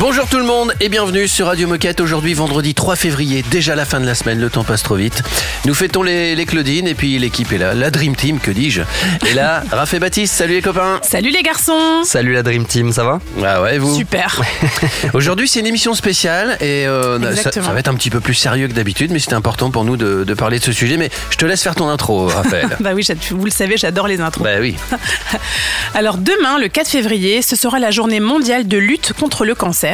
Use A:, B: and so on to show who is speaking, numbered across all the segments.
A: Bonjour tout le monde et bienvenue sur Radio Moquette. Aujourd'hui, vendredi 3 février, déjà la fin de la semaine, le temps passe trop vite. Nous fêtons les, les Claudines et puis l'équipe est là, la Dream Team, que dis-je. Et là, Raph et Baptiste, salut les copains.
B: Salut les garçons
C: Salut la Dream Team, ça va?
A: Ah ouais, vous?
B: Super
A: Aujourd'hui, c'est une émission spéciale et euh, ça, va être un petit peu plus sérieux que d'habitude, mais c'était important pour nous de, de parler de ce sujet. Mais je te laisse faire ton intro, Raphaël.
B: Bah oui, vous le savez, j'adore les intros.
A: bah oui.
B: Alors demain, le 4 février, ce sera la journée mondiale de lutte contre le cancer.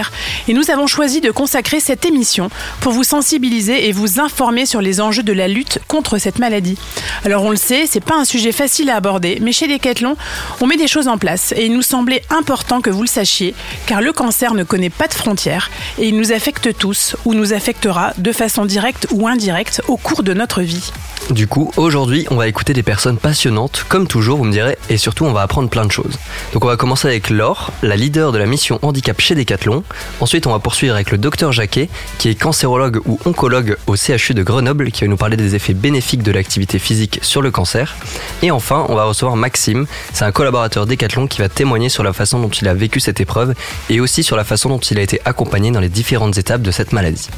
B: Et nous avons choisi de consacrer cette émission pour vous sensibiliser et vous informer sur les enjeux de la lutte contre cette maladie. Alors on le sait, c'est pas un sujet facile à aborder, mais chez Decathlon, on met des choses en place et il nous semblait important que vous le sachiez, car le cancer ne connaît pas de frontières et il nous affecte tous ou nous affectera de façon directe ou indirecte au cours de notre vie.
C: Du coup, aujourd'hui, on va écouter des personnes passionnantes, comme toujours, vous me direz, et surtout, on va apprendre plein de choses. Donc, on va commencer avec Laure, la leader de la mission handicap chez Decathlon. Ensuite, on va poursuivre avec le docteur Jacquet, qui est cancérologue ou oncologue au CHU de Grenoble, qui va nous parler des effets bénéfiques de l'activité physique sur le cancer. Et enfin, on va recevoir Maxime, c'est un collaborateur Decathlon qui va témoigner sur la façon dont il a vécu cette épreuve et aussi sur la façon dont il a été accompagné dans les différentes étapes de cette maladie.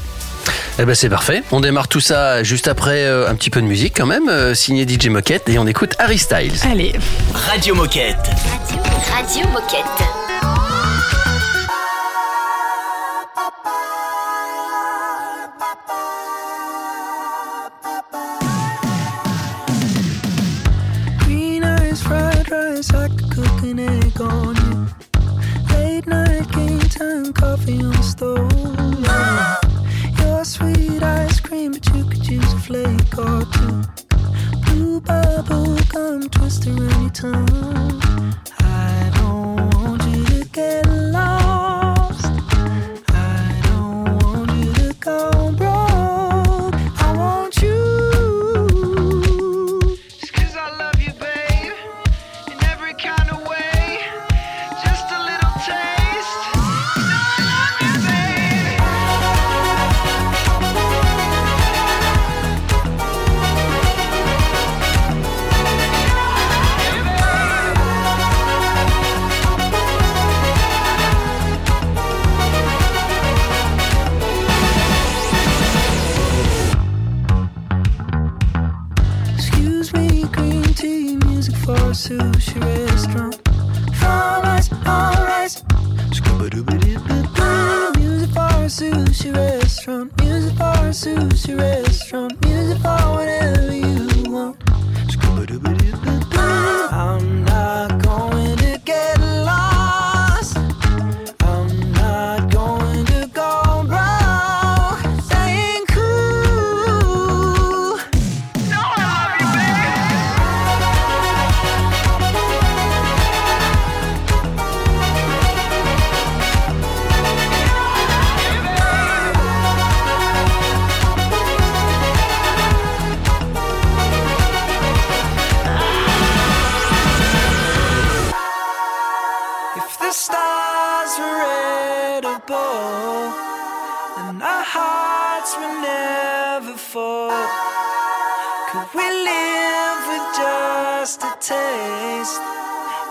A: Eh ben c'est parfait. On démarre tout ça juste après euh, un petit peu de musique quand même, euh, signé DJ Moquette et on écoute Harry Styles.
B: Allez,
D: Radio Moquette.
E: Radio, Radio Moquette.
F: feels though. We live with just a taste?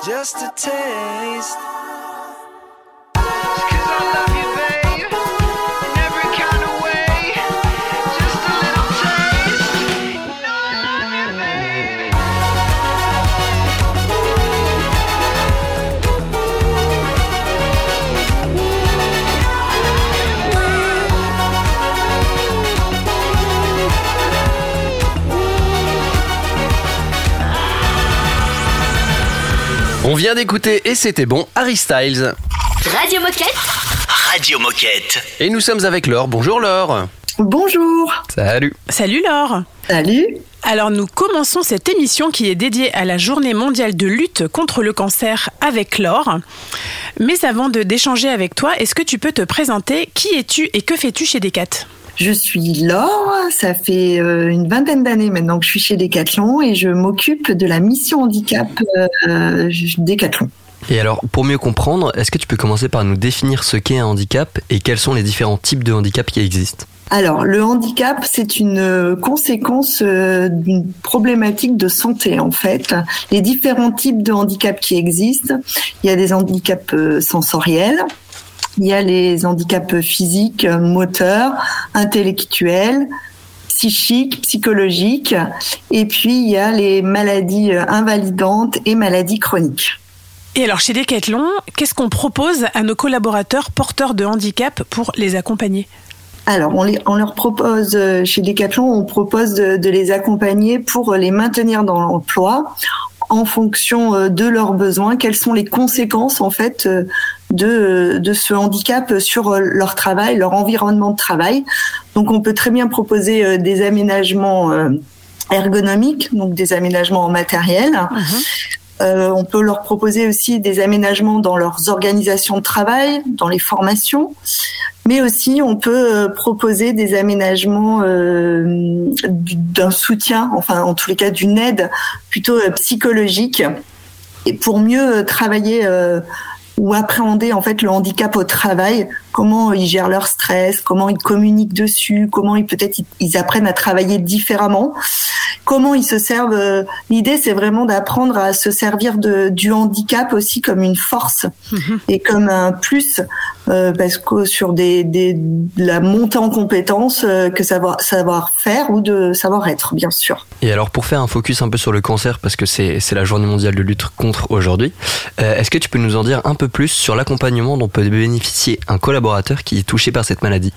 F: Just a taste.
A: On vient d'écouter et c'était bon Harry Styles.
E: Radio Moquette.
D: Radio Moquette.
A: Et nous sommes avec Laure. Bonjour Laure.
G: Bonjour.
C: Salut
B: salut Laure
G: Salut.
B: Alors nous commençons cette émission qui est dédiée à la journée mondiale de lutte contre le cancer avec Laure. Mais avant de d'échanger avec toi, est-ce que tu peux te présenter? Qui es-tu et que fais-tu chez Decat?
G: Je suis Laure, ça fait euh, une vingtaine d'années maintenant que je suis chez Decathlon et je m'occupe de la mission handicap euh, Decathlon.
C: Et alors, pour mieux comprendre, est-ce que tu peux commencer par nous définir ce qu'est un handicap et quels sont les différents types de handicap qui existent?
G: Alors, le handicap, c'est une euh, conséquence d'une problématique de santé, en fait. Les différents types de handicap qui existent, il y a des handicaps sensoriels, il y a les handicaps physiques, moteurs, intellectuels, psychiques, psychologiques, et puis il y a les maladies invalidantes et maladies chroniques.
B: Et alors chez Decathlon, qu'est-ce qu'on propose à nos collaborateurs porteurs de handicap pour les accompagner?
G: Alors, on, les- on leur propose, euh, chez Decathlon, on propose de, de les accompagner pour les maintenir dans l'emploi en fonction euh, de leurs besoins. Quelles sont les conséquences, en fait, euh, de, de ce handicap sur euh, leur travail, leur environnement de travail? Donc, on peut très bien proposer euh, des aménagements euh, ergonomiques, donc des aménagements en matériel. Euh, on peut leur proposer aussi des aménagements dans leurs organisations de travail, dans les formations, mais aussi on peut euh, proposer des aménagements euh, du- d'un soutien, enfin en tous les cas d'une aide plutôt euh, psychologique, et pour mieux travailler euh, ou appréhender en fait le handicap au travail, comment ils gèrent leur stress, comment ils communiquent dessus, comment ils peut-être ils- apprennent à travailler différemment, comment ils se servent. L'idée c'est vraiment d'apprendre à se servir de, du handicap aussi comme une force et comme un plus euh, parce que sur des, des de la montée en compétences euh, que savoir savoir faire ou de savoir être bien sûr.
C: Et alors, pour faire un focus un peu sur le cancer, parce que c'est c'est la journée mondiale de lutte contre aujourd'hui, euh, est-ce que tu peux nous en dire un peu plus sur l'accompagnement dont peut bénéficier un collaborateur qui est touché par cette maladie?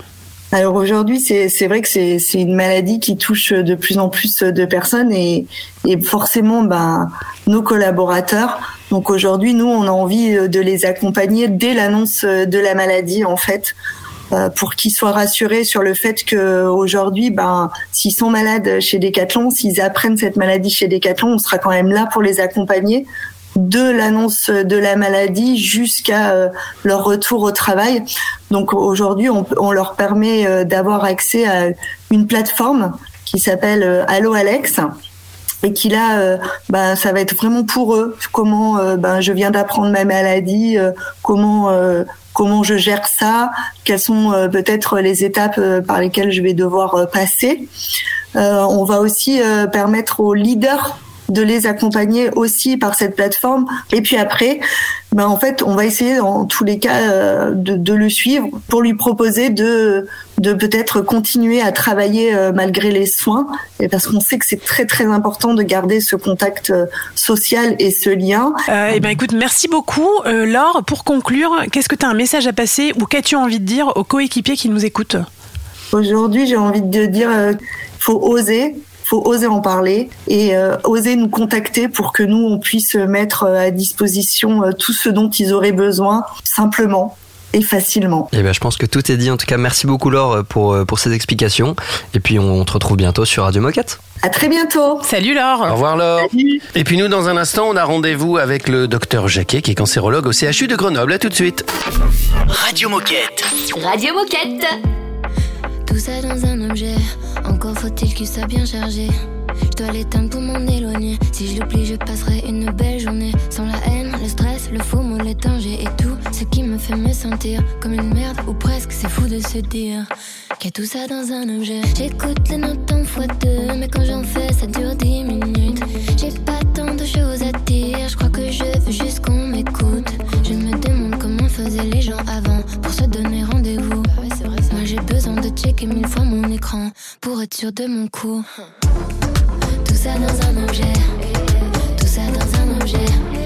G: Alors aujourd'hui, c'est vrai que c'est c'est une maladie qui touche de plus en plus de personnes et, et forcément ben, nos collaborateurs. Donc aujourd'hui, nous, on a envie de les accompagner dès l'annonce de la maladie, en fait, euh, pour qu'ils soient rassurés sur le fait que aujourd'hui, ben, s'ils sont malades chez Decathlon, s'ils apprennent cette maladie chez Decathlon, on sera quand même là pour les accompagner de l'annonce de la maladie jusqu'à euh, leur retour au travail. Donc aujourd'hui, on, leur permet euh, d'avoir accès à une plateforme qui s'appelle euh, Allo Alex et qui là, ben, ça va être vraiment pour eux. Comment euh, ben, je viens d'apprendre ma maladie, euh, comment euh, comment je gère ça, quelles sont peut-être les étapes par lesquelles je vais devoir passer. On va aussi permettre aux leaders de les accompagner aussi par cette plateforme. Et puis après, ben en fait, on va essayer en tous les cas euh, de, de le suivre pour lui proposer de de peut-être continuer à travailler euh, malgré les soins, et parce qu'on sait que c'est très très important de garder ce contact euh, social et ce lien.
B: Euh, Eh ben écoute, merci beaucoup. Euh, Laure, pour conclure, qu'est-ce que tu as un message à passer ou qu'as-tu envie de dire aux coéquipiers qui nous écoutent?
G: Aujourd'hui, j'ai envie de dire, euh, faut oser, faut oser en parler et euh, oser nous contacter pour que nous on puisse mettre euh, à disposition euh, tout ce dont ils auraient besoin simplement et facilement.
C: Eh ben, je pense que tout est dit. En tout cas, merci beaucoup Laure pour, pour ces explications. Et puis, on te retrouve bientôt sur Radio Moquette.
G: À très bientôt.
B: Salut Laure.
A: Au revoir Laure. Et puis nous, dans un instant, on a rendez-vous avec le docteur Jacquet, qui est cancérologue au CHU de Grenoble. À tout de suite.
H: Radio Moquette.
E: Radio Moquette.
I: Tout ça dans un objet, encore faut-il qu'il soit bien chargé. Je dois l'éteindre pour m'en éloigner. Si je l'oublie, je passerai une belle journée. Sans la haine, le stress, le faux mot, les et tout ce qui me fait me sentir comme une merde ou presque. C'est fou de se dire qu'il y a tout ça dans un objet. J'écoute les notes en fois deux, mais quand j'en fais, ça dure dix minutes. J'ai pas tant de choses à checker mille fois mon écran pour être sûr de mon coup. Tout ça dans un objet, tout ça dans un objet.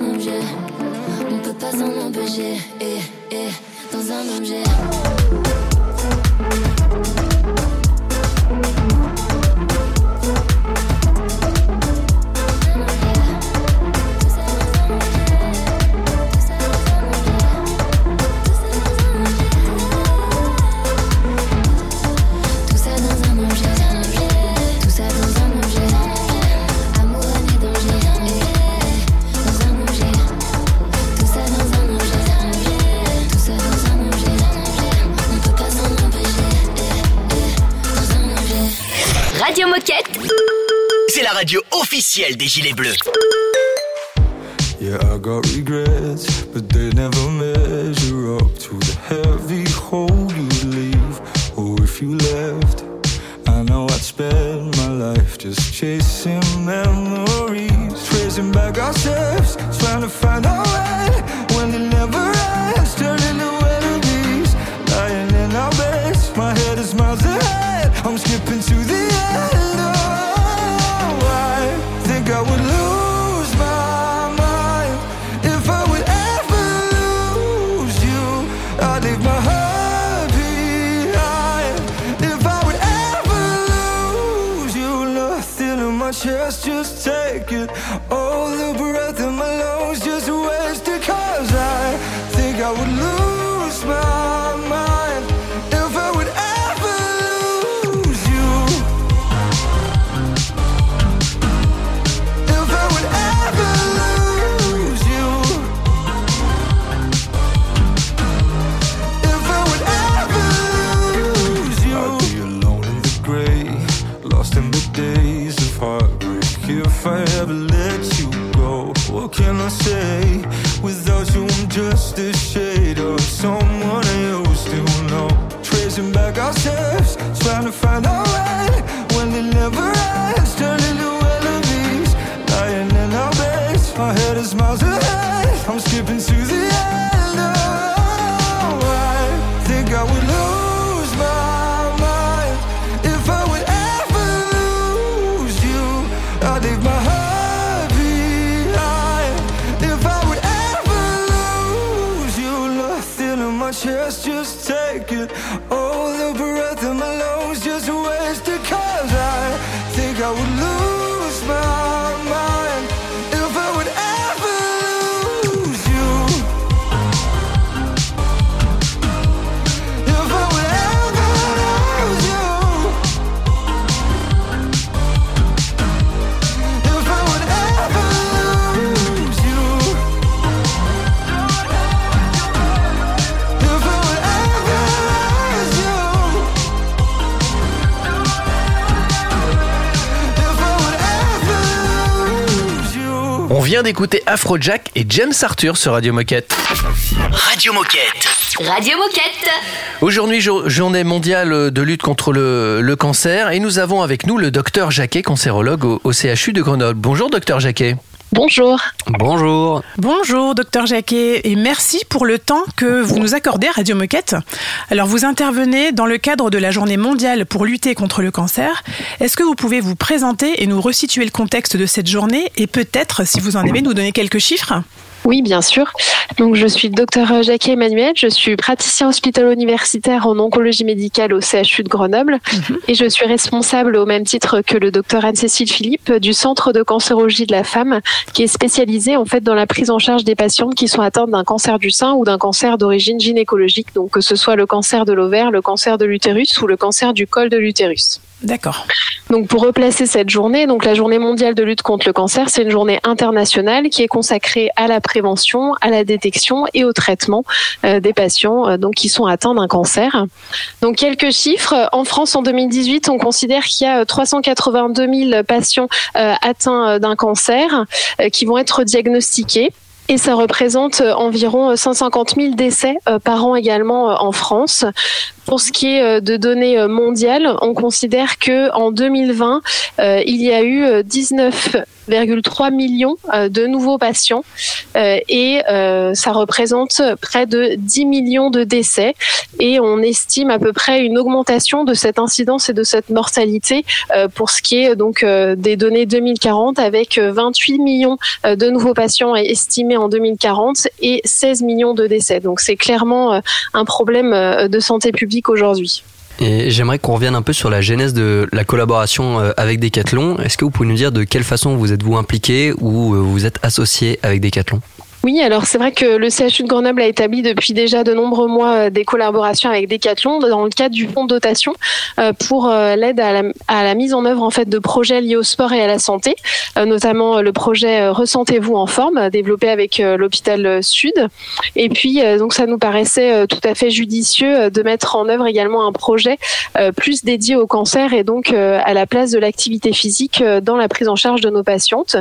I: un objet, on peut pas s'en empêcher. Et, et dans un objet.
H: officiel des Gilets Bleus.
F: Yeah, I got regrets, but they never measure up to the heavy day you, I'm just a shade of someone else to know. Tracing back our steps, trying to find our way when they never.
A: vient d'écouter Afrojack et James Arthur sur Radio Moquette.
H: Radio Moquette.
E: Radio Moquette.
A: Aujourd'hui, journée mondiale de lutte contre le, le, cancer et nous avons avec nous le docteur Jacquet, cancérologue au, au CHU de Grenoble. Bonjour docteur Jacquet.
J: Bonjour.
C: Bonjour.
B: Bonjour, docteur Jacquet, et merci pour le temps que vous nous accordez Radio Moquette. Alors, vous intervenez dans le cadre de la journée mondiale pour lutter contre le cancer. Est-ce que vous pouvez vous présenter et nous resituer le contexte de cette journée et peut-être, si vous en avez, nous donner quelques chiffres?
J: Oui, bien sûr. Donc, je suis le docteur Jacques Emmanuel. Je suis praticien hospitalo-universitaire en oncologie médicale au CHU de Grenoble. Et je suis responsable, au même titre que le docteur Anne-Cécile Philippe, du Centre de cancérologie de la femme, qui est spécialisé, en fait, dans la prise en charge des patientes qui sont atteintes d'un cancer du sein ou d'un cancer d'origine gynécologique. Donc, que ce soit le cancer de l'ovaire, le cancer de l'utérus ou le cancer du col de l'utérus.
B: D'accord.
J: Donc pour replacer cette journée, donc la journée mondiale de lutte contre le cancer, c'est une journée internationale qui est consacrée à la prévention, à la détection et au traitement euh, des patients euh, donc qui sont atteints d'un cancer. Donc quelques chiffres en France en 2018, on considère qu'il y a 382 000 patients euh, atteints d'un cancer euh, qui vont être diagnostiqués. Et ça représente euh, environ 150 000 décès euh, par an également euh, en France. Pour ce qui est de données mondiales, on considère que en 2020, euh, il y a eu 19,3 millions euh, de nouveaux patients euh, et euh, ça représente près de 10 millions de décès et on estime à peu près une augmentation de cette incidence et de cette mortalité euh, pour ce qui est donc euh, des données 2040 avec euh, 28 millions euh, de nouveaux patients estimés en 2040 et 16 millions de décès. Donc c'est clairement euh, un problème euh, de santé publique aujourd'hui.
C: Et j'aimerais qu'on revienne un peu sur la genèse de la collaboration euh, avec Decathlon. Est-ce que vous pouvez nous dire de quelle façon vous êtes-vous impliqué ou euh, vous êtes associé avec Decathlon?
J: Oui, alors c'est vrai que le CHU de Grenoble a établi depuis déjà de nombreux mois euh, des collaborations avec Decathlon dans le cadre du fonds de dotation euh, pour euh, l'aide à la, mise en œuvre en fait de projets liés au sport et à la santé, notamment le projet Ressentez-vous en forme développé avec l'hôpital Sud. Et puis donc ça nous paraissait tout à fait judicieux de mettre en œuvre également un projet plus dédié au cancer et donc à la place de l'activité physique dans la prise en charge de nos patientes.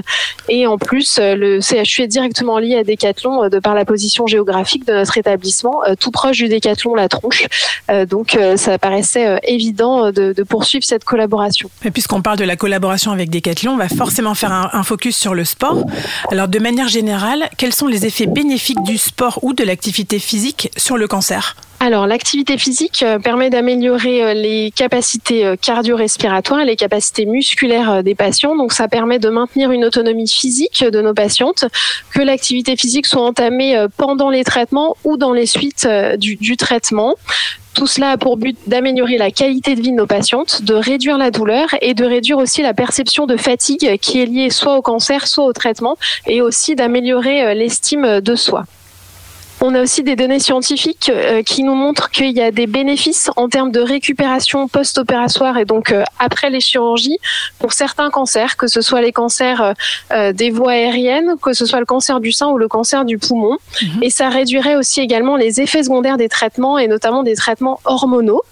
J: Et en plus, le CHU est directement lié à Decathlon euh, de par la position géographique de notre établissement, euh, tout proche du Decathlon La Tronche. Euh, donc, ça paraissait évident de, poursuivre cette collaboration.
B: Et puisqu'on parle de la collaboration avec Decathlon, on va forcément faire un focus sur le sport. Alors, de manière générale, quels sont les effets bénéfiques du sport ou de l'activité physique sur le cancer?
J: Alors, l'activité physique euh, permet d'améliorer euh, les capacités euh, cardio-respiratoires et les capacités musculaires des patients. Donc, ça permet de maintenir une autonomie physique de nos patientes, que l'activité physique soit entamée pendant les traitements ou dans les suites du, du traitement. Tout cela a pour but d'améliorer la qualité de vie de nos patientes, de réduire la douleur et de réduire aussi la perception de fatigue qui est liée soit au cancer, soit au traitement, et aussi d'améliorer l'estime de soi. On a aussi des données scientifiques euh, qui nous montrent qu'il y a des bénéfices en termes de récupération post-opératoire et donc euh, après les chirurgies pour certains cancers, que ce soit les cancers euh, des voies aériennes, que ce soit le cancer du sein ou le cancer du poumon. Et ça réduirait aussi également les effets secondaires des traitements et notamment des traitements hormonaux.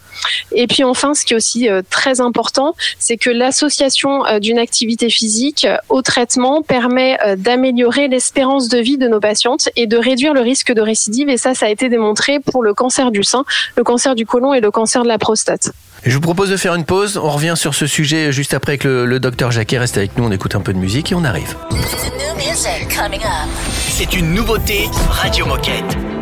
J: Et puis enfin, ce qui est aussi euh, très important, c'est que l'association euh, d'une activité physique euh, au traitement permet d'améliorer l'espérance de vie de nos patientes et de réduire le risque de récidive. Et ça, ça a été démontré pour le cancer du sein, le cancer du côlon et le cancer de la prostate.
A: Je vous propose de faire une pause. On revient sur ce sujet juste après avec le, le docteur Jacquet. Reste avec nous, on écoute un peu de musique et on arrive.
F: C'est une nouveauté Radio Moquette.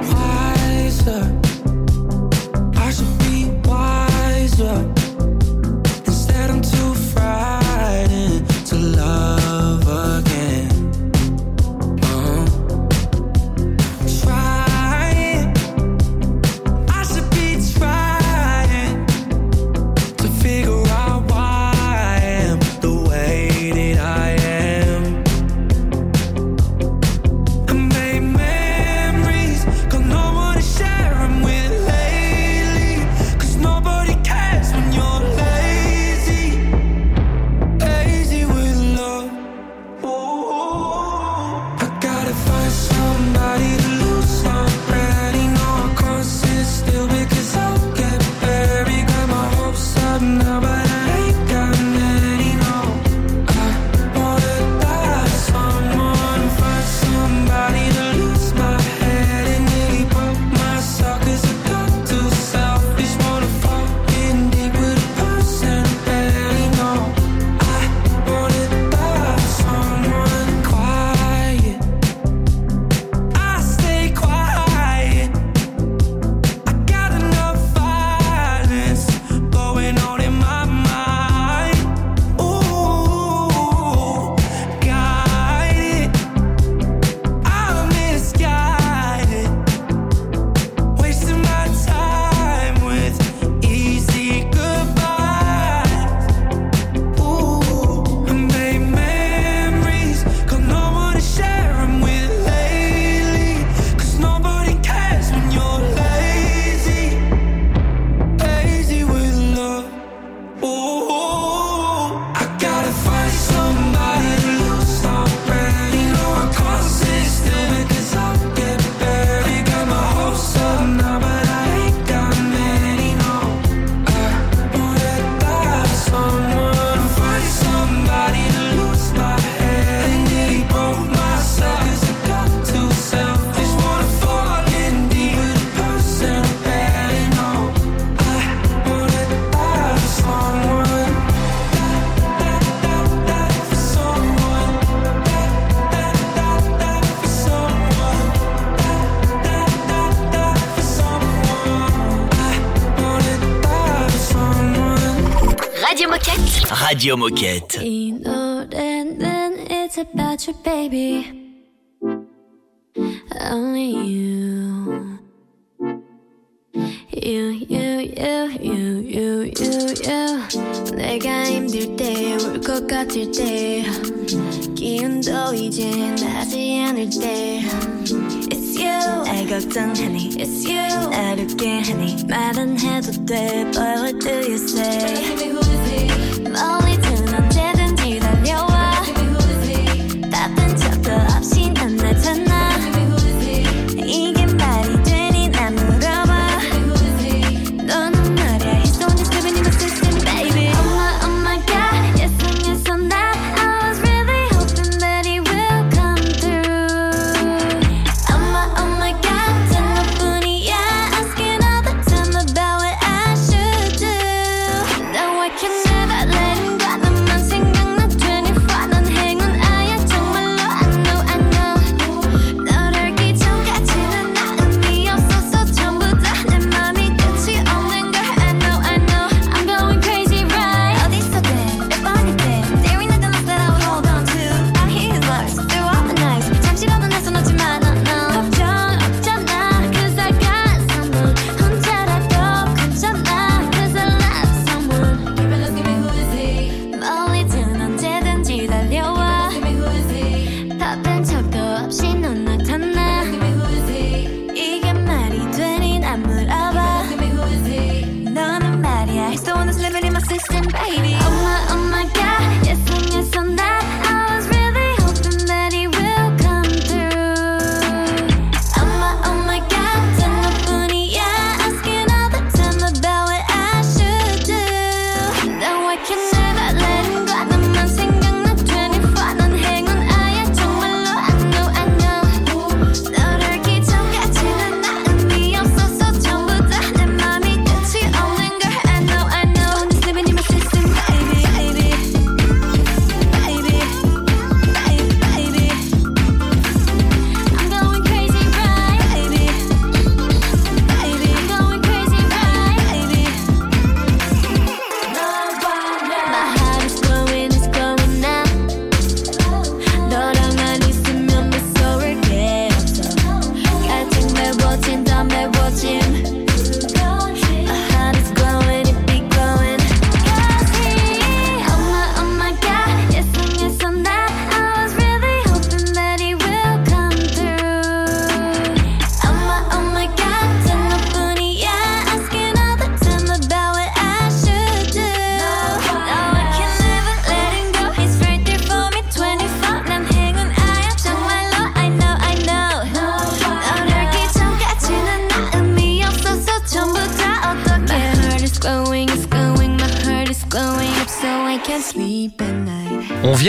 E: Radio Moquette.
K: You know that then it's about you, baby. Only you. You, you, you, you, you, you, you. 내가 힘들 때, 울 것 같을 때, 기운도 이제 나지 않을 때. It's you. 날 걱정하니, it's you. 날 웃게 하니, 말은 해도 돼, but what do you say?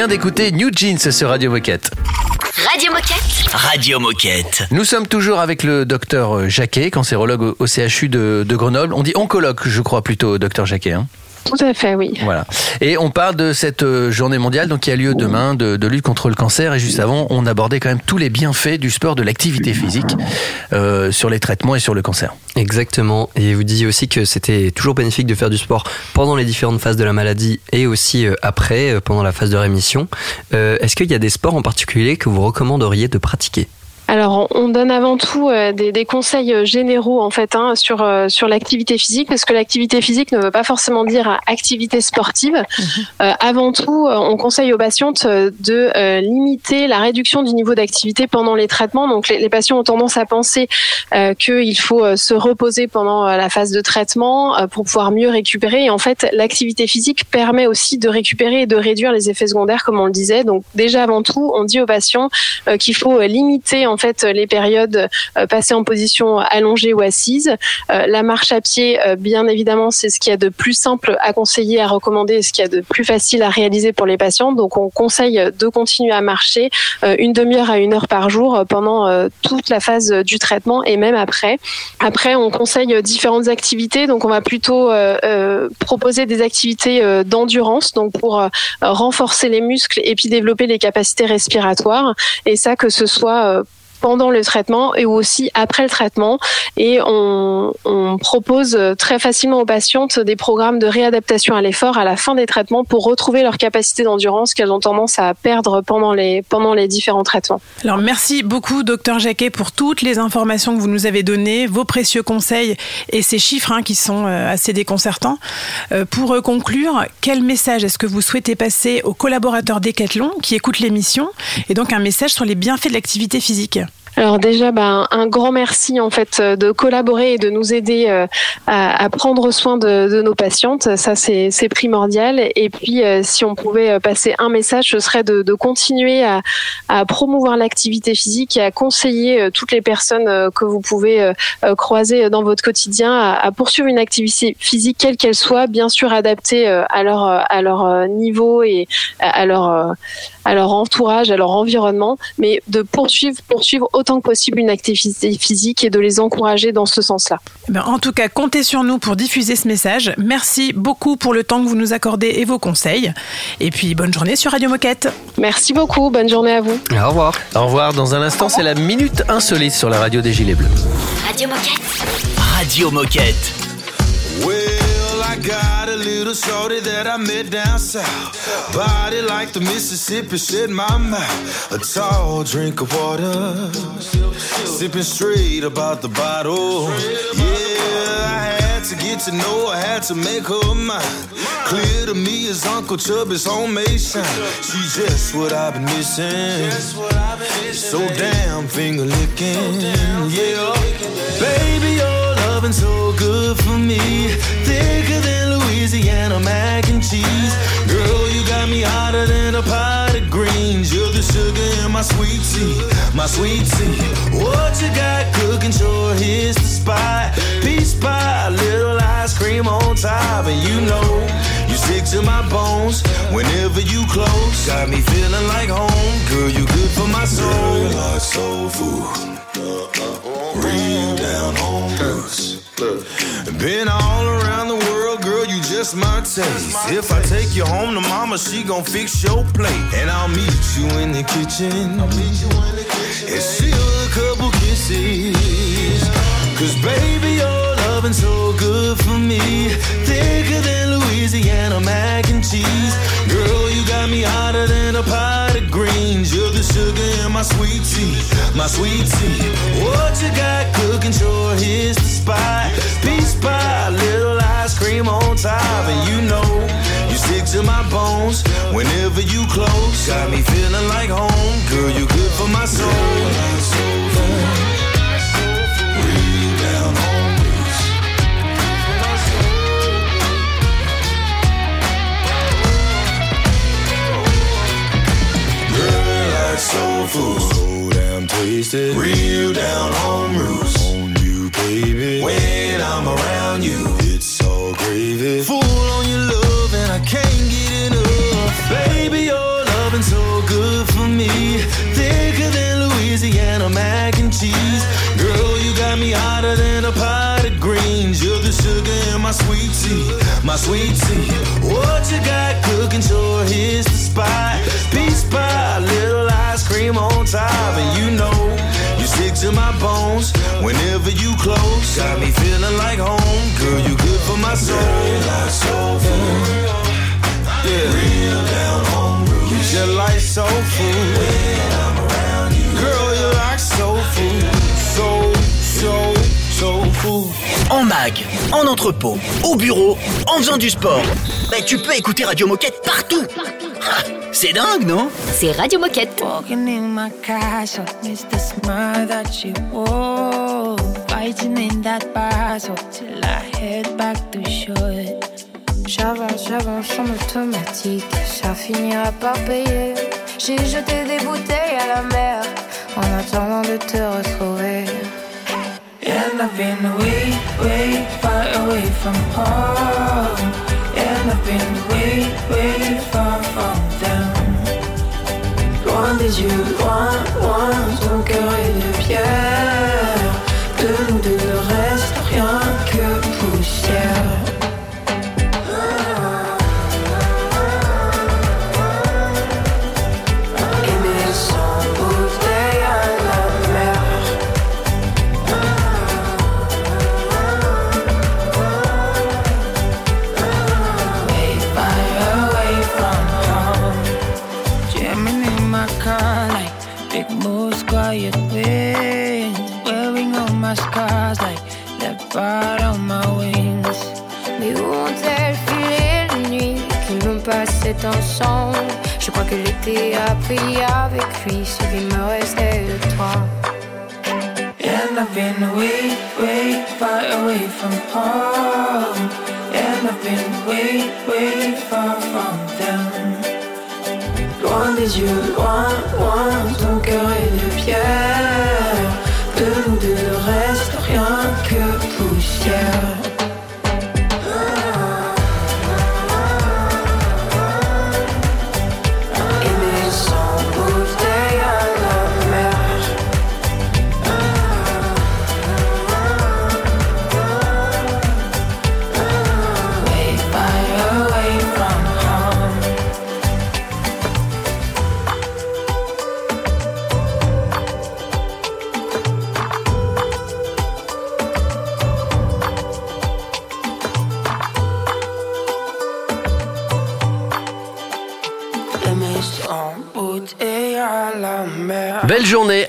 A: Vient d'écouter New Jeans sur Radio Moquette.
E: Radio Moquette.
D: Radio Moquette.
A: Nous sommes toujours avec le docteur Jacquet, cancérologue au- CHU de, de Grenoble. On dit oncologue, je crois plutôt, docteur Jacquet. hein.
J: Tout à fait, oui.
A: Voilà. Et on parle de cette euh, journée mondiale donc qui a lieu demain de, de lutte contre le cancer. Et juste avant, on abordait quand même tous les bienfaits du sport, de l'activité physique euh, sur les traitements et sur le cancer.
C: Exactement. Et vous disiez aussi que c'était toujours bénéfique de faire du sport pendant les différentes phases de la maladie et aussi euh, après, pendant la phase de rémission. Euh, Est-ce qu'il y a des sports en particulier que vous recommanderiez de pratiquer?
J: Alors, on donne avant tout euh, des, des conseils euh, généraux en fait hein, sur euh, sur l'activité physique, parce que l'activité physique ne veut pas forcément dire activité sportive. Euh, avant tout, on conseille aux patientes de euh, limiter la réduction du niveau d'activité pendant les traitements. Donc, les, les patients ont tendance à penser euh, qu'il faut se reposer pendant la phase de traitement pour pouvoir mieux récupérer. Et en fait, l'activité physique permet aussi de récupérer et de réduire les effets secondaires, comme on le disait. Donc, déjà avant tout, on dit aux patients qu'il faut limiter en fait les périodes euh, passées en position allongée ou assise. Euh, la marche à pied, euh, bien évidemment, c'est ce qu'il y a de plus simple à conseiller, à recommander, ce qu'il y a de plus facile à réaliser pour les patients. Donc, on conseille de continuer à marcher euh, une demi-heure à une heure par jour euh, pendant euh, toute la phase euh, du traitement et même après. Après, on conseille euh, différentes activités. Donc, on va plutôt euh, euh, proposer des activités euh, d'endurance, donc pour euh, renforcer les muscles et puis développer les capacités respiratoires. Et ça, que ce soit euh, pendant le traitement et aussi après le traitement. Et on, propose très facilement aux patientes des programmes de réadaptation à l'effort à la fin des traitements pour retrouver leur capacité d'endurance qu'elles ont tendance à perdre pendant les, pendant les différents traitements.
B: Alors merci beaucoup, docteur Jacquet, pour toutes les informations que vous nous avez données, vos précieux conseils et ces chiffres hein, qui sont euh, assez déconcertants. Euh, pour euh, conclure, quel message est-ce que vous souhaitez passer aux collaborateurs Decathlon qui écoutent l'émission et donc un message sur les bienfaits de l'activité physique?
J: Alors déjà, ben, un grand merci en fait euh, de collaborer et de nous aider euh, à, prendre soin de, nos patientes. Ça, c'est primordial. Et puis, euh, si on pouvait passer un message, ce serait de, de continuer à, à promouvoir l'activité physique et à conseiller toutes les personnes que vous pouvez croiser dans votre quotidien à, poursuivre une activité physique quelle qu'elle soit, bien sûr adaptée à leur à leur niveau et à leur à leur entourage, à leur environnement, mais de poursuivre poursuivre que possible une activité physique et de les encourager dans ce sens-là.
B: Ben, en tout cas, comptez sur nous pour diffuser ce message. Merci beaucoup pour le temps que vous nous accordez et vos conseils. Et puis, bonne journée sur Radio Moquette.
J: Merci beaucoup. Bonne journée à vous.
C: Au revoir.
A: Au revoir. Dans un instant, c'est la Minute Insolite sur la radio des Gilets Bleus.
E: Radio Moquette.
D: Radio Moquette.
L: Well, I got a little shorty that I met down south. Body like the Mississippi, shit in my mouth. A tall drink of water. Sipping straight about the bottle. Yeah, I had to get to know her, had to make her mine. Clear to me as Uncle Chubby's homemade shine. She's just what I've been missing. So damn finger licking. Yeah, baby, oh, so good for me. Thicker than Louisiana mac and cheese. Girl, you got me hotter than a pot of greens. You're the sugar in my sweet tea, my sweet tea. What you got cooking? Sure, here's the spot. Peach pie, little ice cream on top, and you know you stick to my bones whenever you close. Got me feeling like home, girl. You good for my soul. like soul food. My taste. If I take you home to mama, she gon' fix your plate. And I'll meet you in the kitchen. And steal a couple kisses. Cause baby, your loving so good for me. Thicker than Louisiana mac and cheese. Girl, you got me hotter than a pot of greens. You're the sugar in my sweet tea, my sweet tea. What you got cooking? Sure, here's the spot. Peach pie, little ice cream on top, and you know you stick to my bones whenever you close. Got me feeling like home, girl. You good for my soul. Real down home roots. Girl, like soul food, so damn tasty. Real down home roots on you, baby. When I'm around you, all gravy. On your love, and I can't get enough. Baby, your loving so good for me. Thicker than Louisiana mac and cheese. Girl, you got me hotter than a pot of greens. You're the sugar in my sweet tea, my sweet tea. What you got cooking? Sure, here's the spot. Peach pie, little ice cream on top, and you know you stick to my bones whenever you close. Got me feeling like home, girl. You good for my soul. like soul food. Yeah. Real down home roots. You just like soul food. When I'm around you. Girl, you like soul food. Soul food.
D: En mag, en entrepôt, au bureau, en faisant du sport. Ben, tu peux écouter Radio Moquette partout. Ah, C'est dingue, non?
E: C'est Radio Moquette.
F: Walking in my castle, miss the smile that she wore. Fighting in that battle till I head back to shore. J'avance, j'avance en automatique, ça finira par payer. J'ai jeté des bouteilles à la mer en attendant de te retrouver. And I've been way, way far away from home. And I've been way, way far from them. Loin des yeux, loin, loin, ton part on my wings.
K: Mais où ont-elles filé les nuits que l'on passait ensemble? Je crois que l'été a pris avec lui ce qui me restait de toi.
F: And I've been way, way far away from home. And I've been way, way far from them. Loin des yeux, loin, loin, ton cœur est de pierre. De nous deux que you.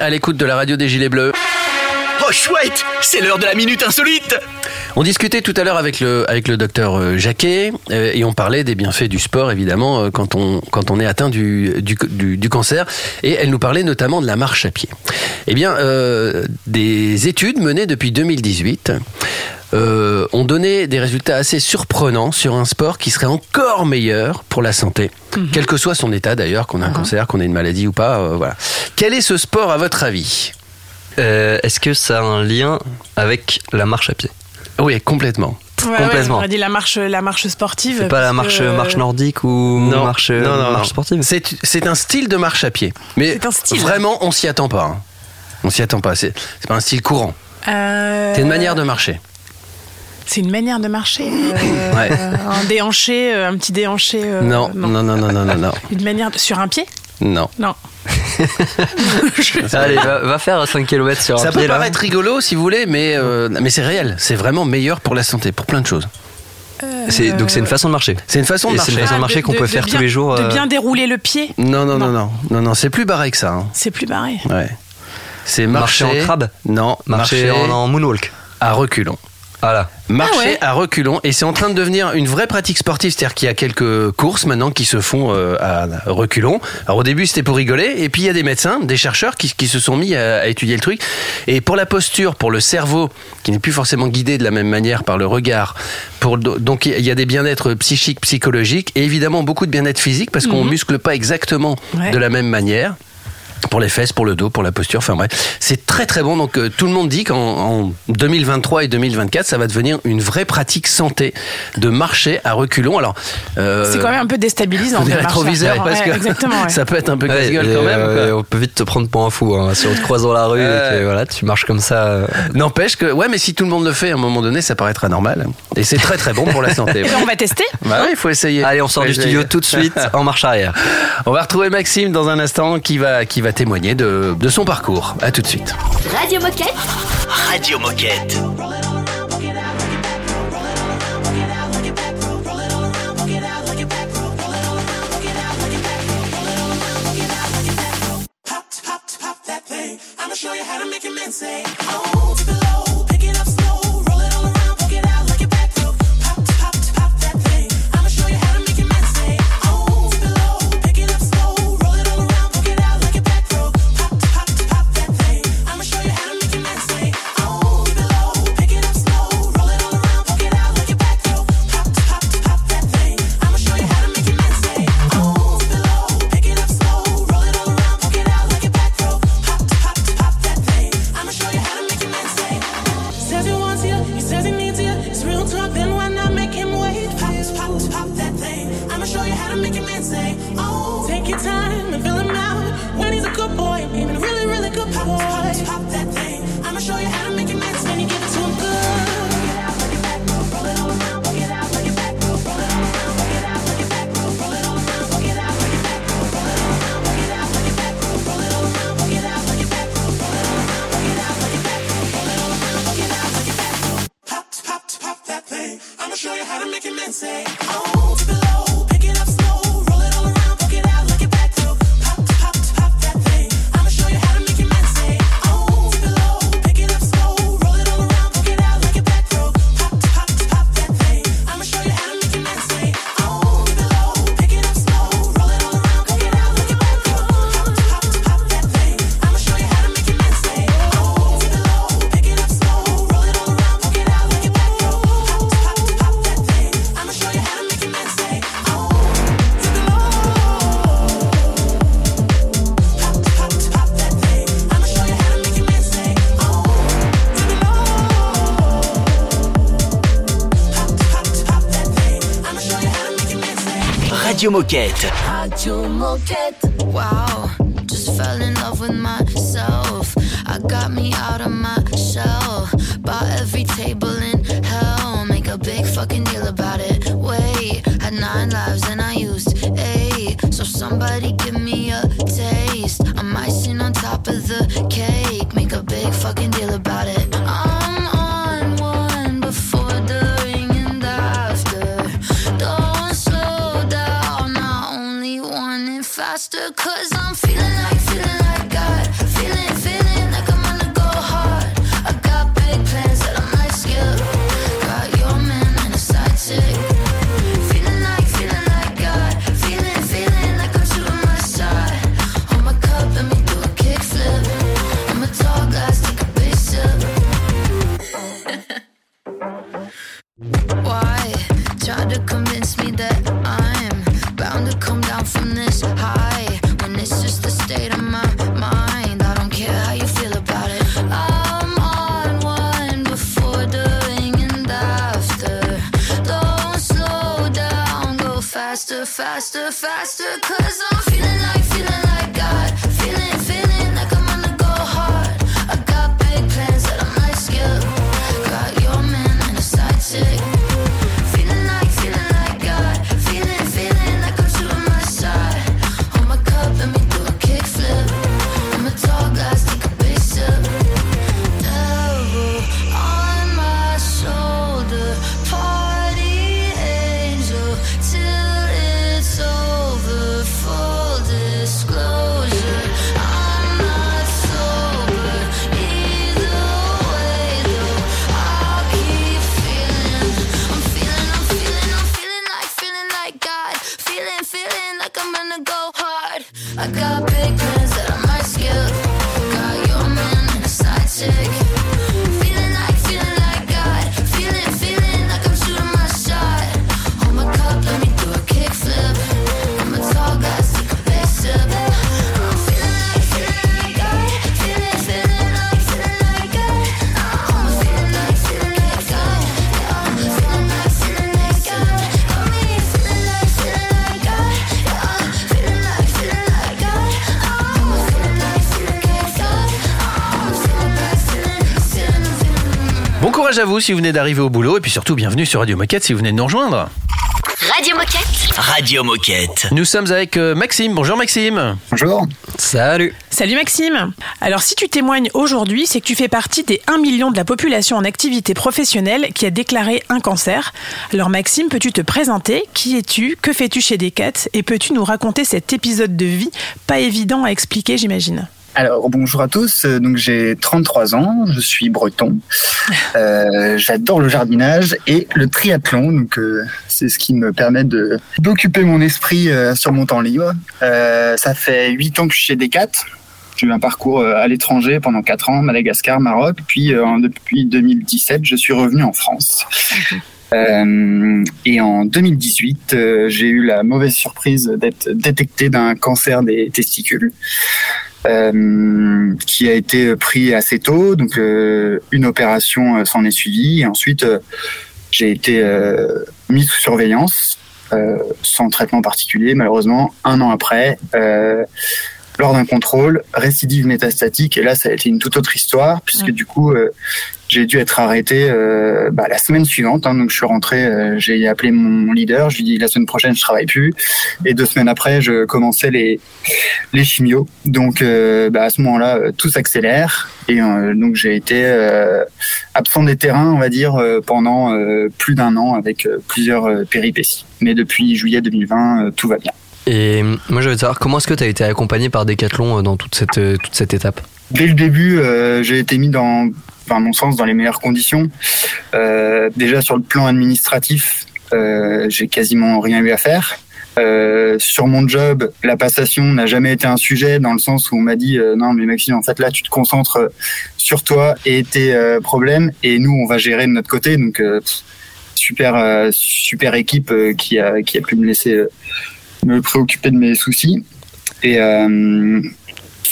F: À
A: l'écoute de la radio des Gilets Bleus.
D: Oh chouette, c'est l'heure de la minute insolite.
A: On discutait tout à l'heure avec le, avec le docteur euh, Jacquet euh, et on parlait des bienfaits du sport évidemment euh, quand on, quand on est atteint du, du, du, du cancer et elle nous parlait notamment de la marche à pied. Eh bien, euh, des études menées depuis 2018 euh, ont donné des résultats assez surprenants sur un sport qui serait encore meilleur pour la santé, quel que soit son état d'ailleurs, qu'on a un cancer, qu'on ait une maladie ou pas. euh, voilà. Quel est ce sport à votre avis?
C: Euh, Est-ce que ça a un lien avec la marche à pied?
A: Oui, complètement.
B: Ouais,
C: Complètement.
B: Ouais, on dit la marche, la marche sportive.
C: C'est pas la marche,
B: que- euh,
C: marche nordique ou marche, marche sportive?
A: C'est un style de marche à pied. Mais
B: C'est un style.
A: vraiment, on s'y attend pas. hein. On s'y attend pas. C'est c'est pas un style courant.
B: Euh,
A: C'est une manière de marcher.
B: C'est une manière de marcher. euh,
A: Ouais.
B: Un déhanché, euh, un petit déhanché. euh,
A: non, non, non, non, non, non, non.
B: Une manière de- sur un pied?
A: Non.
B: Non.
C: Allez, va, va faire 5 km sur
A: Ça
C: un
A: peut
C: pied là.
A: paraître rigolo si vous voulez, mais, euh, mais c'est réel. C'est vraiment meilleur pour la santé, pour plein de choses.
C: C'est- Donc c'est une façon de marcher.
A: C'est une façon de
C: Et c'est
A: marcher.
C: une façon de marcher qu'on peut faire
B: bien-
C: tous les jours.
B: De
C: euh,
B: bien dérouler le pied,
A: Non, non, non, non, non, non, c'est plus barré que ça. hein.
B: c'est plus barré.
A: Ouais. C'est
C: Marcher
A: marcher,
C: en crabe?
A: Non,
C: Marcher en, en moonwalk.
A: à reculons.
C: Voilà.
A: Marcher
B: Ah ouais.
A: à reculons et c'est en train de devenir une vraie pratique sportive, c'est-à-dire qu'il y a quelques courses maintenant qui se font euh, à reculons. Alors au début c'était pour rigoler et puis il y a des médecins, des chercheurs qui, qui se sont mis à, à étudier le truc et pour la posture, pour le cerveau qui n'est plus forcément guidé de la même manière par le regard, pour donc il y a des bien-être psychiques, psychologiques et évidemment beaucoup de bien-être physique parce qu'on muscle pas exactement
B: Ouais.
A: de la même manière. Pour les fesses, pour le dos, pour la posture, enfin bref. C'est très très bon. Donc euh, tout le monde dit qu'en en 2023 et 2024, ça va devenir une vraie pratique santé de marcher à reculons. Alors, euh,
B: C'est quand même un peu déstabilisant. de à
A: parce que
B: Ouais, ouais.
A: ça peut être un peu
C: Ouais,
A: casse-gueule
C: et,
A: quand même.
C: euh,
A: quoi.
C: on peut vite te prendre pour un fou hein, si on te croise dans la rue et
A: Ouais.
C: que voilà, tu marches comme ça. euh,
A: N'empêche que, ouais, mais si tout le monde le fait, à un moment donné, ça paraîtra normal. Et c'est très très bon pour la santé.
B: Et on va tester.
A: Bah oui, il faut essayer.
C: Allez, on sort du studio tout de suite en marche arrière.
A: On va retrouver Maxime dans un instant qui va, qui va témoigner de, de son parcours. À tout de suite.
E: Radio Moquette.
D: Radio Moquette. Radio Moquette.
M: Radio Moquette.
K: Wow, just fell in love with myself. I got me out of my shell. Bought every table in hell. Make a big fucking deal about it. Wait, had nine lives and I used eight. So somebody give me a taste. I'm icing on top of the cake.
A: Bon courage à vous si vous venez d'arriver au boulot et puis surtout bienvenue sur Radio Moquette si vous venez de nous rejoindre.
E: Radio Moquette.
D: Radio Moquette.
A: Nous sommes avec euh, Maxime. Bonjour Maxime.
N: Bonjour.
C: Salut.
B: Salut Maxime. Alors si tu témoignes aujourd'hui, c'est que tu fais partie des 1 million de la population en activité professionnelle qui a déclaré un cancer. Alors Maxime, peux-tu te présenter? Qui es-tu? Que fais-tu chez Decat? Et peux-tu nous raconter cet épisode de vie pas évident à expliquer, j'imagine?
N: Alors bonjour à tous, Euh, donc j'ai 33 ans, je suis breton, Euh, j'adore le jardinage et le triathlon, donc euh, c'est ce qui me permet de d'occuper mon esprit euh, sur mon temps libre. Ça fait 8 ans que je suis chez Decat. J'ai eu un parcours à l'étranger pendant 4 ans, Madagascar, Maroc, puis depuis 2017, je suis revenu en France. Euh, et en 2018, euh, j'ai eu la mauvaise surprise d'être détecté d'un cancer des testicules euh, qui a été pris assez tôt. Donc, euh, une opération euh, s'en est suivie. Et ensuite, j'ai été mis sous surveillance, sans traitement particulier, malheureusement, un an après. Lors d'un contrôle, récidive métastatique, et là, ça a été une toute autre histoire, puisque du coup, j'ai dû être arrêté euh, bah, la semaine suivante. hein. donc, je suis rentré, euh, j'ai appelé mon leader, je lui ai dit la semaine prochaine, je travaille plus. Et deux semaines après, je commençais les, les chimios. Donc, euh, bah, à ce moment-là, tout s'accélère. Et donc, j'ai été absent des terrains, on va dire, pendant plus d'un an avec plusieurs péripéties. Mais depuis juillet 2020, euh, tout va bien.
C: Et moi, je veux savoir comment est-ce que tu as été accompagné par Decathlon dans toute cette, toute cette étape?
N: Dès le début, euh, j'ai été mis dans, à mon sens, dans les meilleures conditions. Euh, déjà sur le plan administratif, euh, j'ai quasiment rien eu à faire. Euh, sur mon job, la passation n'a jamais été un sujet dans le sens où on m'a dit non mais Maxime en fait là tu te concentres sur toi et tes problèmes et nous on va gérer de notre côté donc super super équipe qui a qui a pu me laisser me préoccuper de mes soucis et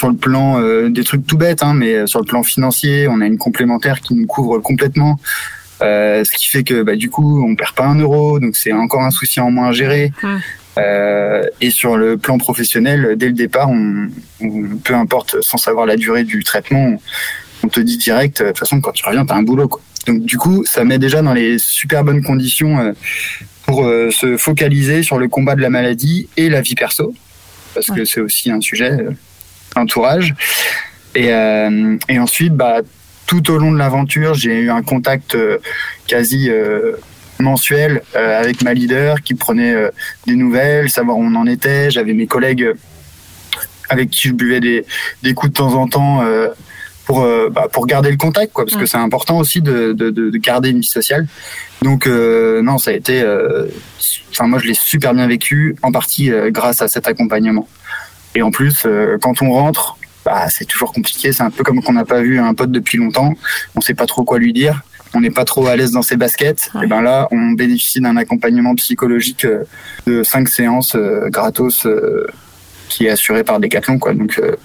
N: sur le plan euh, des trucs tout bêtes, hein, mais sur le plan financier, on a une complémentaire qui nous couvre complètement. Euh, ce qui fait que bah, du coup, on perd pas un euro, donc c'est encore un souci en moins à gérer. Euh, et sur le plan professionnel, dès le départ, on, on- peu importe, sans savoir la durée du traitement, on, te dit direct, euh, de toute façon, quand tu reviens, t'as un boulot. Quoi. Donc du coup, ça met déjà dans les super bonnes conditions euh, pour euh, se focaliser sur le combat de la maladie et la vie perso, parce que c'est aussi un sujet, euh, entourage. Et, euh, et ensuite, bah, tout au long de l'aventure, j'ai eu un contact euh, quasi euh, mensuel avec ma leader qui prenait des nouvelles, savoir où on en était. J'avais mes collègues avec qui je buvais des, des coups de temps en temps pour, bah, pour garder le contact, quoi, parce que c'est important aussi de, de, de, de garder une vie sociale. Donc euh, non, ça a été, euh, enfin moi je l'ai super bien vécu, en partie euh, grâce à cet accompagnement. Et en plus, euh, quand on rentre, bah, c'est toujours compliqué. C'est un peu comme qu'on n'a pas vu un pote depuis longtemps. On sait pas trop quoi lui dire. On n'est pas trop à l'aise dans ses baskets. Et ben là, on bénéficie d'un accompagnement psychologique euh, de cinq séances euh, gratos euh, qui est assuré par Decathlon. Quoi. Donc, euh,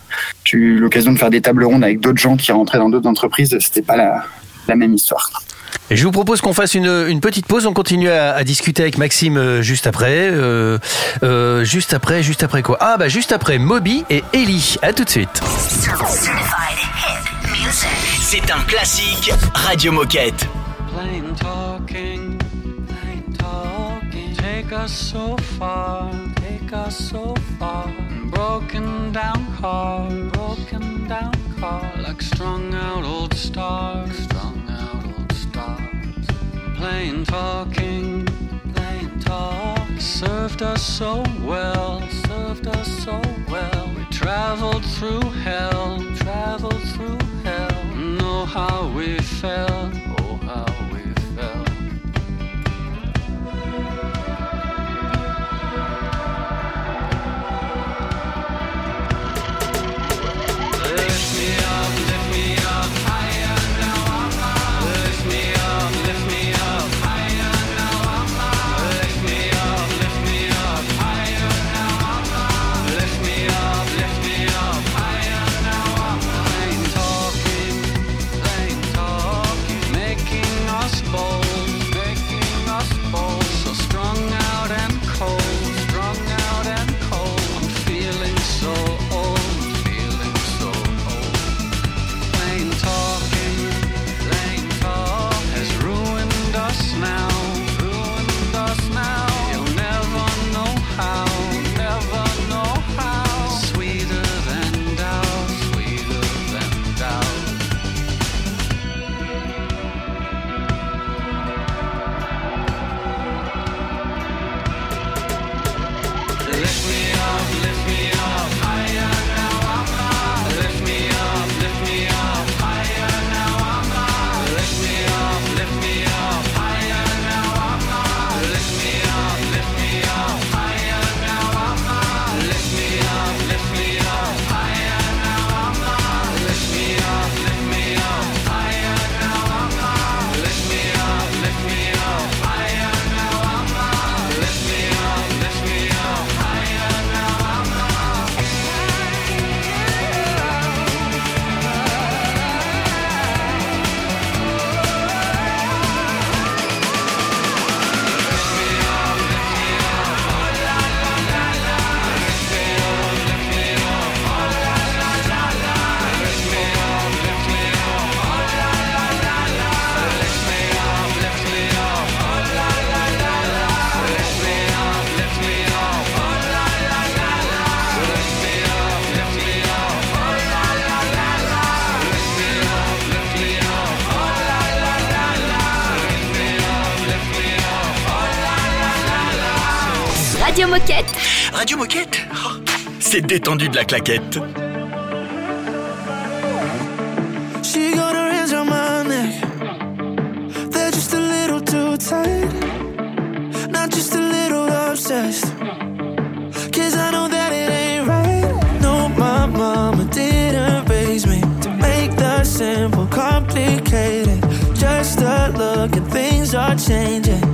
N: j'ai eu l'occasion de faire des tables rondes avec d'autres gens qui rentraient dans d'autres entreprises. C'était pas la, la même histoire.
A: Et je vous propose qu'on fasse une, une petite pause. On continue à, à discuter avec Maxime euh, juste après. Euh, euh, juste après, juste après quoi? Ah bah juste après Moby et Ellie. À tout de suite.
H: C'est un classique Radio Moquette.
O: Plain talking, plain talking. Take us so far, take us so far. Broken down car, broken down car. Like strung out old stars, Plain talking, plain talk. Served us so well, served us so well. We traveled through hell, traveled through hell. Know how we felt,
H: Détendu de la claquette.
F: She got her hands on my neck. They're just a little too tight. Not just a little obsessed. Cause I know that it ain't right. No, my mama didn't raise me to make the simple complicated. Just a look and things are changing.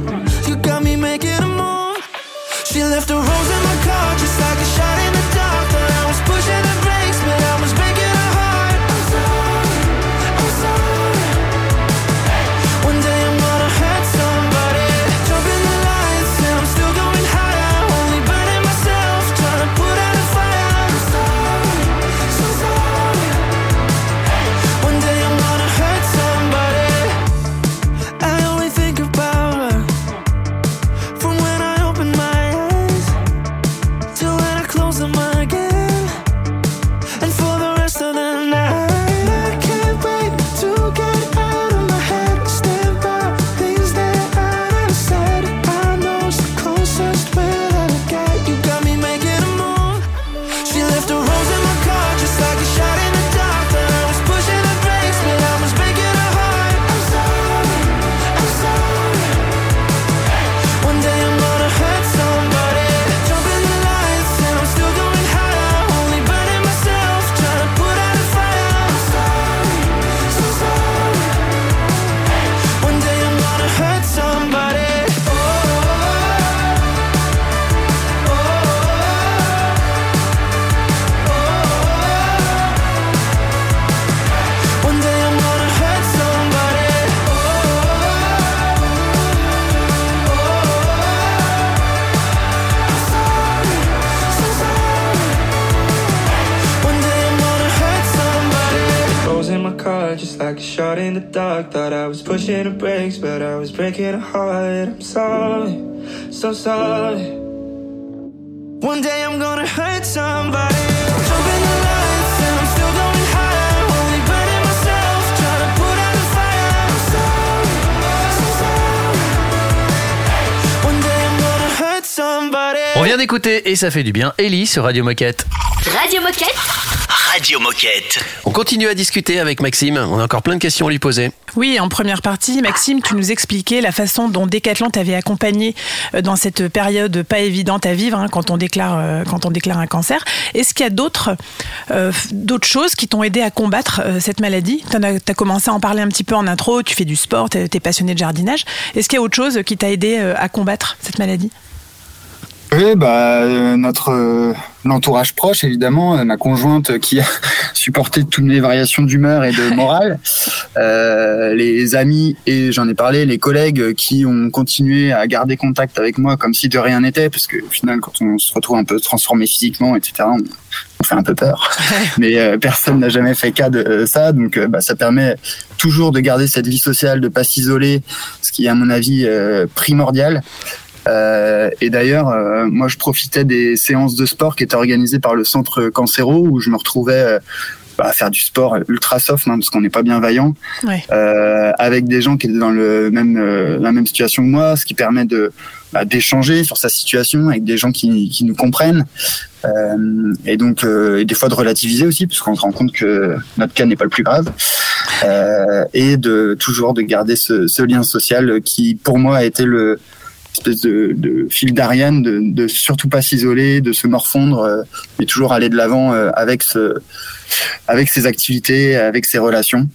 F: Breaking
L: a heart. I'm sorry, so sorry. One day I'm gonna hurt somebody. Jumping the lights and I'm still going high. Only burning myself, trying to put out the fire. I'm sorry, so sorry. One day I'm gonna hurt somebody.
A: On vient d'écouter et ça fait du bien. Ellie sur Radio Moquette.
E: Radio Moquette.
D: Radio Moquette.
A: On continue à discuter avec Maxime. On a encore plein de questions à lui poser.
B: Oui, en première partie, Maxime, tu nous expliquais la façon dont Decathlon t'avait accompagné euh, dans cette période pas évidente à vivre hein, quand, on déclare, euh, quand on déclare un cancer. Est-ce qu'il y a d'autres euh, d'autres choses qui t'ont aidé à combattre euh, cette maladie? Tu as, commencé à en parler un petit peu en intro, tu fais du sport, tu es passionné de jardinage. Est-ce qu'il y a autre chose qui t'a aidé euh, à combattre cette maladie?
N: Oui, bah, euh, notre euh, l'entourage proche, évidemment, euh, ma conjointe qui a supporté toutes mes variations d'humeur et de morale, euh, les amis et j'en ai parlé, les collègues qui ont continué à garder contact avec moi comme si de rien n'était, parce que au final, quand on se retrouve un peu transformé physiquement, etc., on, on fait un peu peur. Mais euh, personne n'a jamais fait cas de ça, donc bah, ça permet toujours de garder cette vie sociale, de pas s'isoler, ce qui est à mon avis euh, primordial. Euh, et d'ailleurs, euh, moi, je profitais des séances de sport qui étaient organisées par le centre Cancéro, où je me retrouvais euh, bah, à faire du sport ultra soft, hein, parce qu'on n'est pas bien vaillant,
B: Ouais.
N: euh, avec des gens qui étaient dans le même euh, la même situation que moi, ce qui permet de bah, d'échanger sur sa situation avec des gens qui, qui nous comprennent. Euh, et donc, euh, et des fois de relativiser aussi, parce qu'on se rend compte que notre cas n'est pas le plus grave, euh, et de toujours de garder ce, ce lien social qui, pour moi, a été le espèce de, de fil d'Ariane, de, de surtout pas s'isoler, de se morfondre, euh, mais toujours aller de l'avant euh, avec ce, avec ses activités, avec ses relations.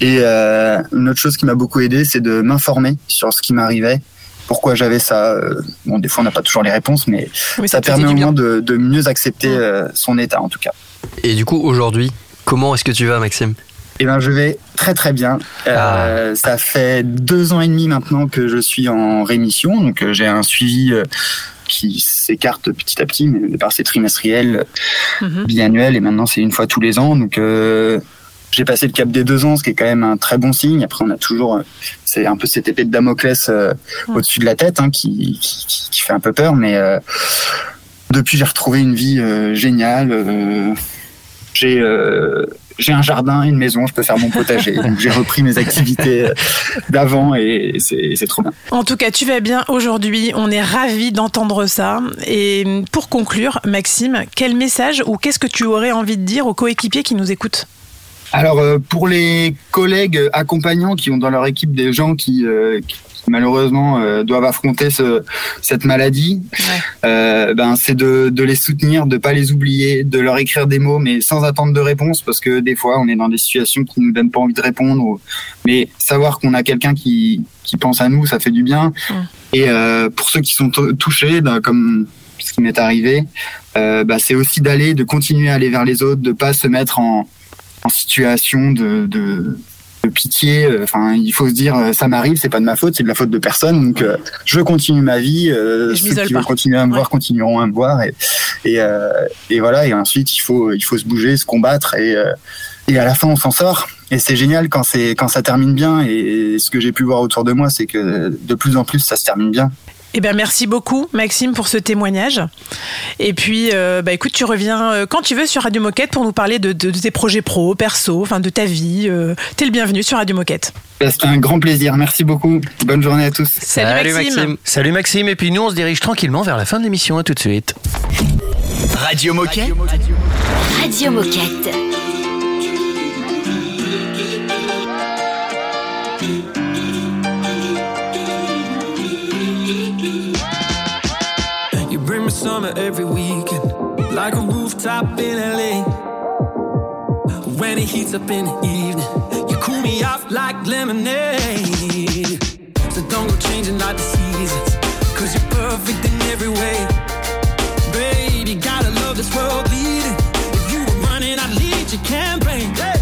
N: Et euh, une autre chose qui m'a beaucoup aidé, c'est de m'informer sur ce qui m'arrivait, pourquoi j'avais ça. euh, Bon, des fois, on n'a pas toujours les réponses, mais
B: Oui,
N: ça, permet au moins de, de mieux accepter euh, son état, en tout cas.
C: Et du coup, aujourd'hui, comment est-ce que tu vas, Maxime?
N: Eh ben, je vais très très bien. Euh, Ça fait deux ans et demi maintenant que je suis en rémission, donc euh, j'ai un suivi euh, qui s'écarte petit à petit, mais au départ c'est trimestriel,
B: Mhm.
N: biannuel, et maintenant c'est une fois tous les ans. Donc euh, j'ai passé le cap des deux ans, ce qui est quand même un très bon signe. Après, on a toujours, c'est un peu cette épée de Damoclès euh, au-dessus de la tête hein, qui, qui, qui fait un peu peur, mais euh, depuis j'ai retrouvé une vie euh, géniale. euh, j'ai euh, j'ai un jardin, une maison, je peux faire mon potager. Donc j'ai repris mes activités d'avant et c'est c'est trop bien.
B: En tout cas, tu vas bien aujourd'hui. On est ravis d'entendre ça. Et pour conclure, Maxime, quel message ou qu'est-ce que tu aurais envie de dire aux coéquipiers qui nous écoutent?
N: Alors euh, pour les collègues accompagnants qui ont dans leur équipe des gens qui, euh, qui malheureusement euh, doivent affronter ce, cette maladie, euh, ben c'est de, de les soutenir, de pas les oublier, de leur écrire des mots, mais sans attendre de réponse, parce que des fois on est dans des situations qui nous donnent pas envie de répondre. ou- Mais savoir qu'on a quelqu'un qui, qui pense à nous, ça fait du bien. Et euh, pour ceux qui sont tou- touchés, ben, comme ce qui m'est arrivé, bah, c'est aussi d'aller, de continuer à aller vers les autres, de pas se mettre en, en situation de, de, de pitié. Enfin, il faut se dire, euh, ça m'arrive, c'est pas de ma faute, c'est de la faute de personne. Donc, euh, je continue ma vie. Euh, ceux qui veulent continuer à me voir continueront à me voir. Et, et, euh, et voilà. Et ensuite, il faut, il faut se bouger, se combattre. Et, euh, et à la fin, on s'en sort. Et c'est génial quand c'est quand ça termine bien. Et ce que j'ai pu voir autour de moi, c'est que de plus en plus, ça se termine bien.
B: Eh bien, merci beaucoup, Maxime, pour ce témoignage. Et puis, euh, bah, écoute, tu reviens euh, quand tu veux sur Radio Moquette pour nous parler de, de- de tes projets pro, perso, enfin de ta vie. Euh, T'es le bienvenu sur Radio Moquette.
N: Bah, C'était un grand plaisir. Merci beaucoup. Bonne journée à tous.
B: Salut, Maxime.
A: Salut Maxime. Et puis nous, on se dirige tranquillement vers la fin de l'émission. À tout de suite.
D: Radio Moquette.
E: Radio Moquette.
L: Summer every weekend, like a rooftop in LA. When it heats up in the evening, you cool me off like lemonade. So don't go changing like the seasons, cause you're perfect in every way. Baby, gotta love this world leading. If you were running, I'd lead your campaign. Hey.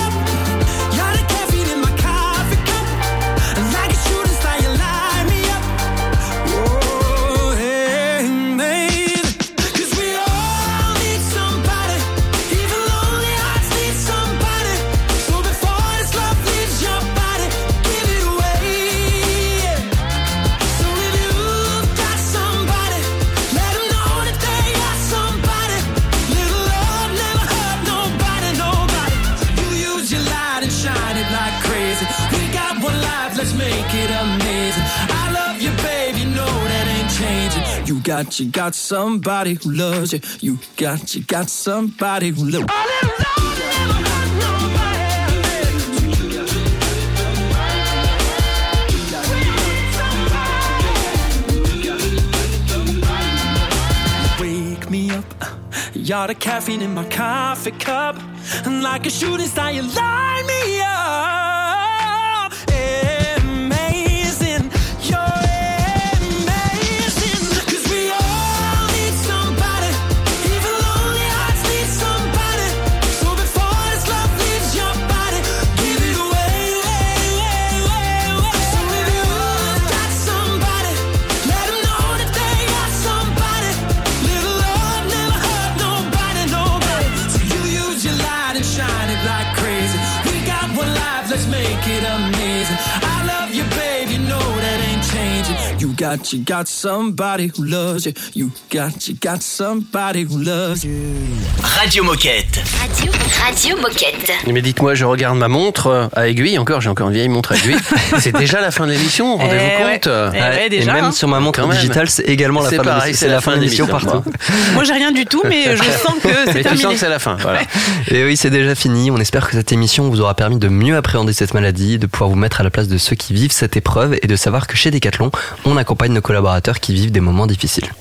P: make it amazing. I love you, babe, you know that ain't changing. You got, you got somebody who loves you. You got, you got somebody who loves you. Wake me up. You're the caffeine in my coffee cup. And like a shooting star, you light me up. Got, you got somebody who loves you. You got, you got somebody who loves you.
K: Radio Moquette.
E: Radio, Radio Moquette.
A: Mais dites-moi, je regarde ma montre euh, à aiguille, encore, j'ai encore une vieille montre à aiguille. c'est déjà la fin de l'émission, rendez-vous
B: Eh ouais.
A: compte
B: Eh ouais,
C: et même
B: hein.
C: sur ma montre digitale, c'est également la
A: C'est
C: fin de l'émission. C'est la fin de l'émission partout.
B: Moi, j'ai rien du tout, mais je sens que c'est
A: Mais tu
B: terminé.
A: sens que c'est la fin, voilà.
C: Et oui, c'est déjà fini. On espère que cette émission vous aura permis de mieux appréhender cette maladie, de pouvoir vous mettre à la place de ceux qui vivent cette épreuve et de savoir que chez Decathlon, on accompagne nos collaborateurs qui vivent des moments difficiles.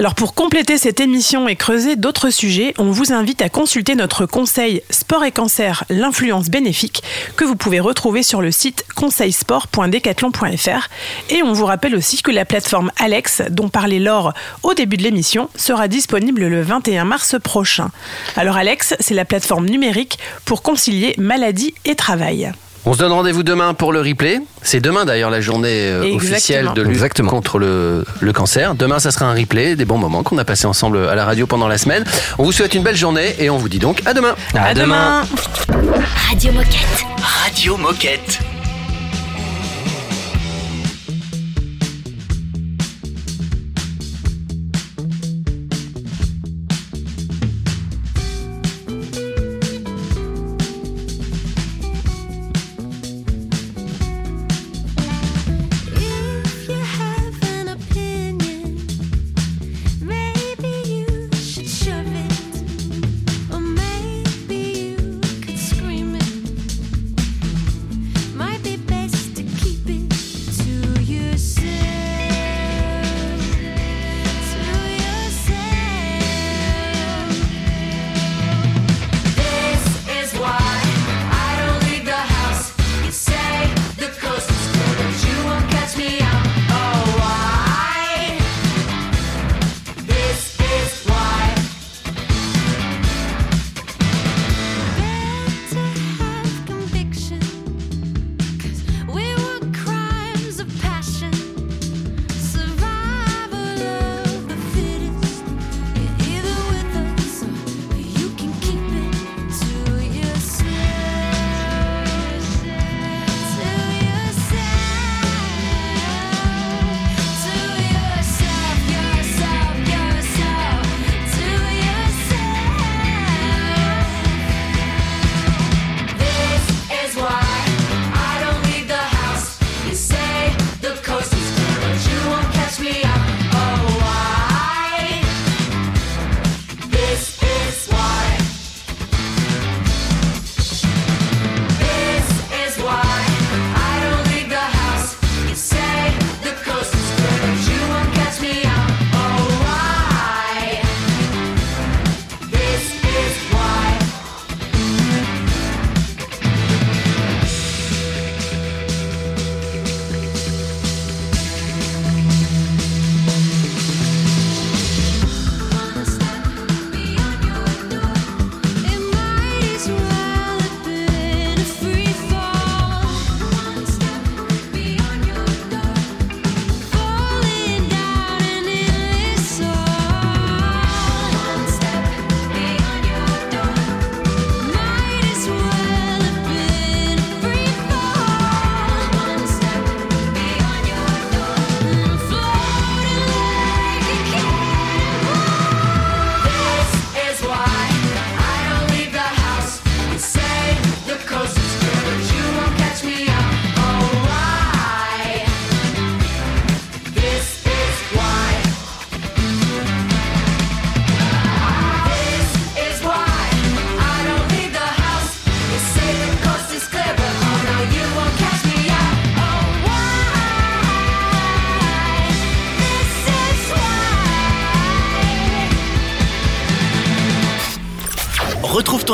B: Alors pour compléter cette émission et creuser d'autres sujets, on vous invite à consulter notre conseil Sport et Cancer, l'influence bénéfique, que vous pouvez retrouver sur le site conseilsport.decathlon.fr. Et on vous rappelle aussi que la plateforme Alex, dont parlait Laure au début de l'émission, sera disponible le 21 mars prochain. Alors Alex, c'est la plateforme numérique pour concilier maladie et travail.
A: On se donne rendez-vous demain pour le replay. C'est demain d'ailleurs la journée euh,
B: Exactement.
A: officielle de lutte
C: Exactement.
A: contre le, le cancer. Demain, ça sera un replay des bons moments qu'on a passés ensemble à la radio pendant la semaine. On vous souhaite une belle journée et on vous dit donc à demain.
B: À, demain.
E: Radio Moquette.
K: Radio Moquette.